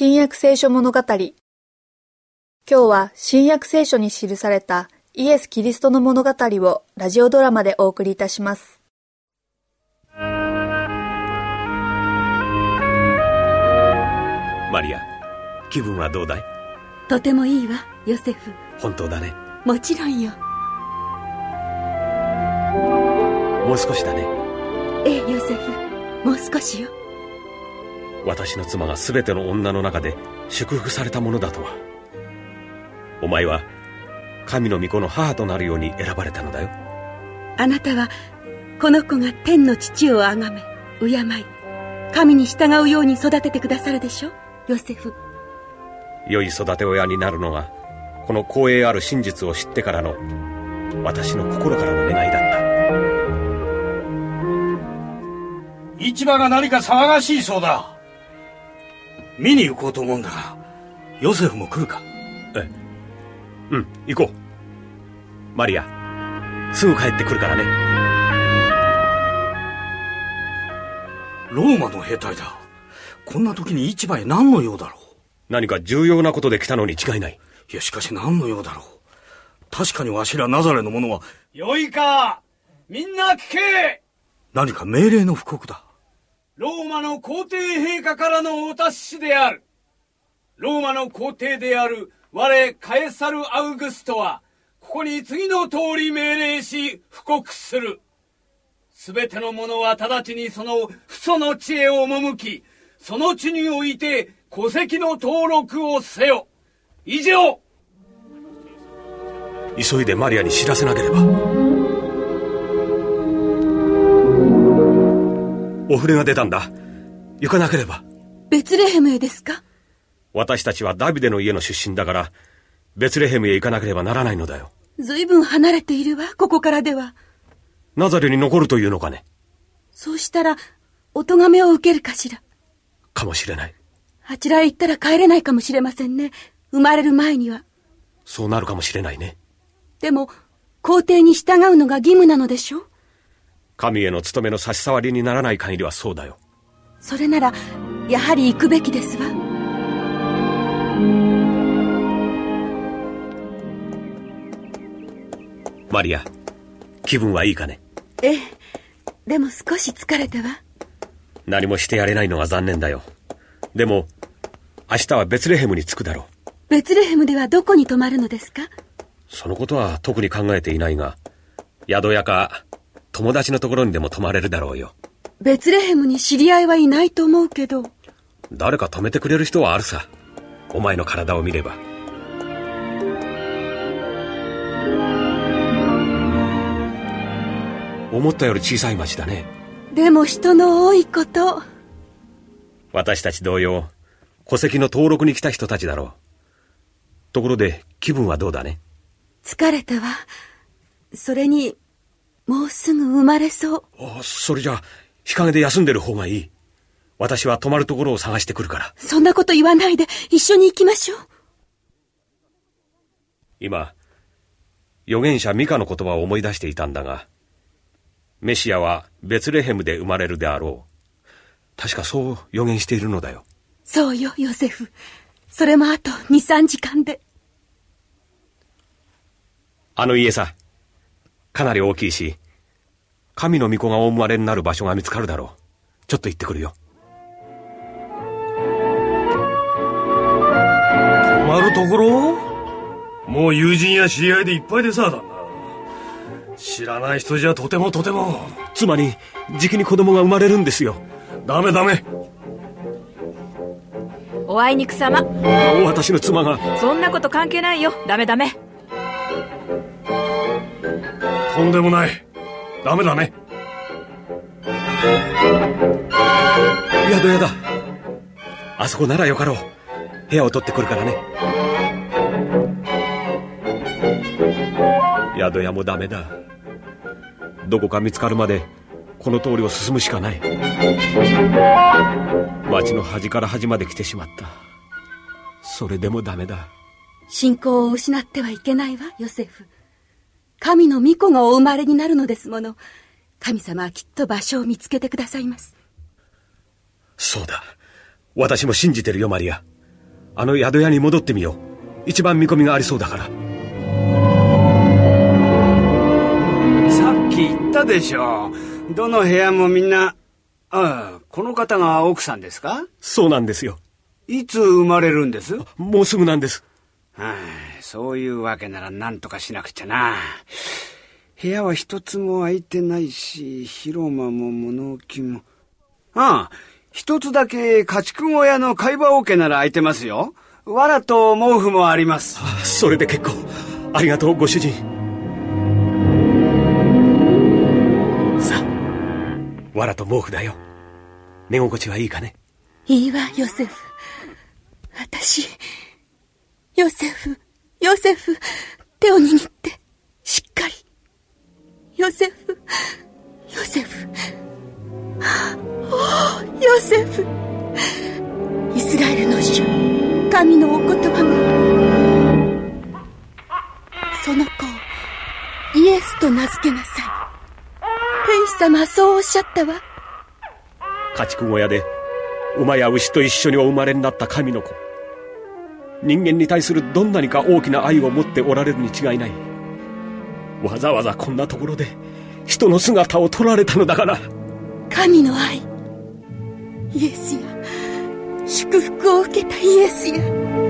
新約聖書物語今日は新約聖書に記されたイエス・キリストの物語をラジオドラマでお送りいたします。マリア、気分はどうだい？とてもいいわ、ヨセフ。本当だね。もちろんよ。もう少しだね。ええ、ヨセフ。もう少しよ。私の妻が全ての女の中で祝福されたものだとは。お前は神の御子の母となるように選ばれたのだよ。あなたは、この子が天の父をあがめ、敬い、神に従うように育ててくださるでしょ？ヨセフ。良い育て親になるのが、この光栄ある真実を知ってからの、私の心からの願いだった。市場が何か騒がしいそうだ。見に行こうと思うんだが、ヨセフも来るか？ええ。うん、行こう。マリア、すぐ帰ってくるからね。ローマの兵隊だ。こんな時に市場へ何の用だろう？何か重要なことで来たのに違いない。いや、しかし何の用だろう？確かにわしらナザレの者は、よいかみんな聞け何か命令の布告だ。ローマの皇帝陛下からのお達しである。ローマの皇帝である我カエサル・アウグストは、ここに次の通り命令し布告する。すべての者は直ちにその父祖の地へ赴き、その地において戸籍の登録をせよ。以上急いでマリアに知らせなければ。お触れが出たんだ。行かなければ。ベツレヘムへですか？私たちはダビデの家の出身だから、ベツレヘムへ行かなければならないのだよ。ずいぶん離れているわ、ここからでは。ナザレに残るというのかね？そうしたら、お咎めを受けるかしら？かもしれない。あちらへ行ったら帰れないかもしれませんね。生まれる前には。そうなるかもしれないね。でも、皇帝に従うのが義務なのでしょ神への務めの差し障りにならない限りはそうだよ。それなら、やはり行くべきですわ。マリア、気分はいいかね？ええ。でも少し疲れたわ。何もしてやれないのが残念だよ。でも、明日はベツレヘムに着くだろう。ベツレヘムではどこに泊まるのですか？そのことは特に考えていないが、宿屋か友達のところにでも泊まれるだろうよ。ベツレヘムに知り合いはいないと思うけど。誰か泊めてくれる人はあるさ。お前の体を見れば。思ったより小さい町だね。でも人の多いこと。私たち同様、戸籍の登録に来た人たちだろう。ところで、気分はどうだね？疲れたわ。それに、もうすぐ生まれそう。あそれじゃ、日陰で休んでる方がいい。私は泊まるところを探してくるから。そんなこと言わないで、一緒に行きましょう。今、預言者ミカの言葉を思い出していたんだが、メシアはベツレヘムで生まれるであろう。確かそう予言しているのだよ。そうよ、ヨセフ。それもあと2、3時間で。あの家さ、かなり大きいし、神の御子がお生まれになる場所が見つかるだろう。ちょっと行ってくるよ。泊まるところ？もう友人や知り合いでいっぱいでさ、旦那。知らない人じゃとてもとても。妻に、じきに子供が生まれるんですよ。ダメダメ。おあいにくさま。私の妻が。そんなこと関係ないよ。ダメダメ。とんでもない。ダメだね。やだやだ。あそこならよかろう。部屋を取ってくるからね。宿屋もダメだ。どこか見つかるまで、この通りを進むしかない。町の端から端まで来てしまった。それでもダメだ。信仰を失ってはいけないわ、ヨセフ。神の御子がお生まれになるのですもの。神様はきっと場所を見つけてくださいます。そうだ。私も信じてるよ、マリア。あの宿屋に戻ってみよう一番見込みがありそうだからさっき言ったでしょどの部屋もみんなああこの方が奥さんですか？そうなんですよいつ生まれるんです？もうすぐなんですはあ、そういうわけなら何とかしなくちゃな。部屋は一つも空いてないし広間も物置も。ああ一つだけ家畜小屋の貝羽桶なら空いてますよ。藁と毛布もあります。それで結構。ありがとうご主人。さあ藁と毛布だよ。寝心地はいいかね？いいわヨセフ。私ヨセフヨセフ手を握ってしっかり。ヨセフヨセフ。ヨセフ。イスラエルの主神のお言葉が。その子をイエスと名付けなさい。天使様はそうおっしゃったわ。家畜小屋で馬や牛と一緒にお生まれになった神の子。人間に対するどんなにか大きな愛を持っておられるに違いない。わざわざこんなところで人の姿を取られたのだから。神の愛。イエスや祝福を受けたイエスや。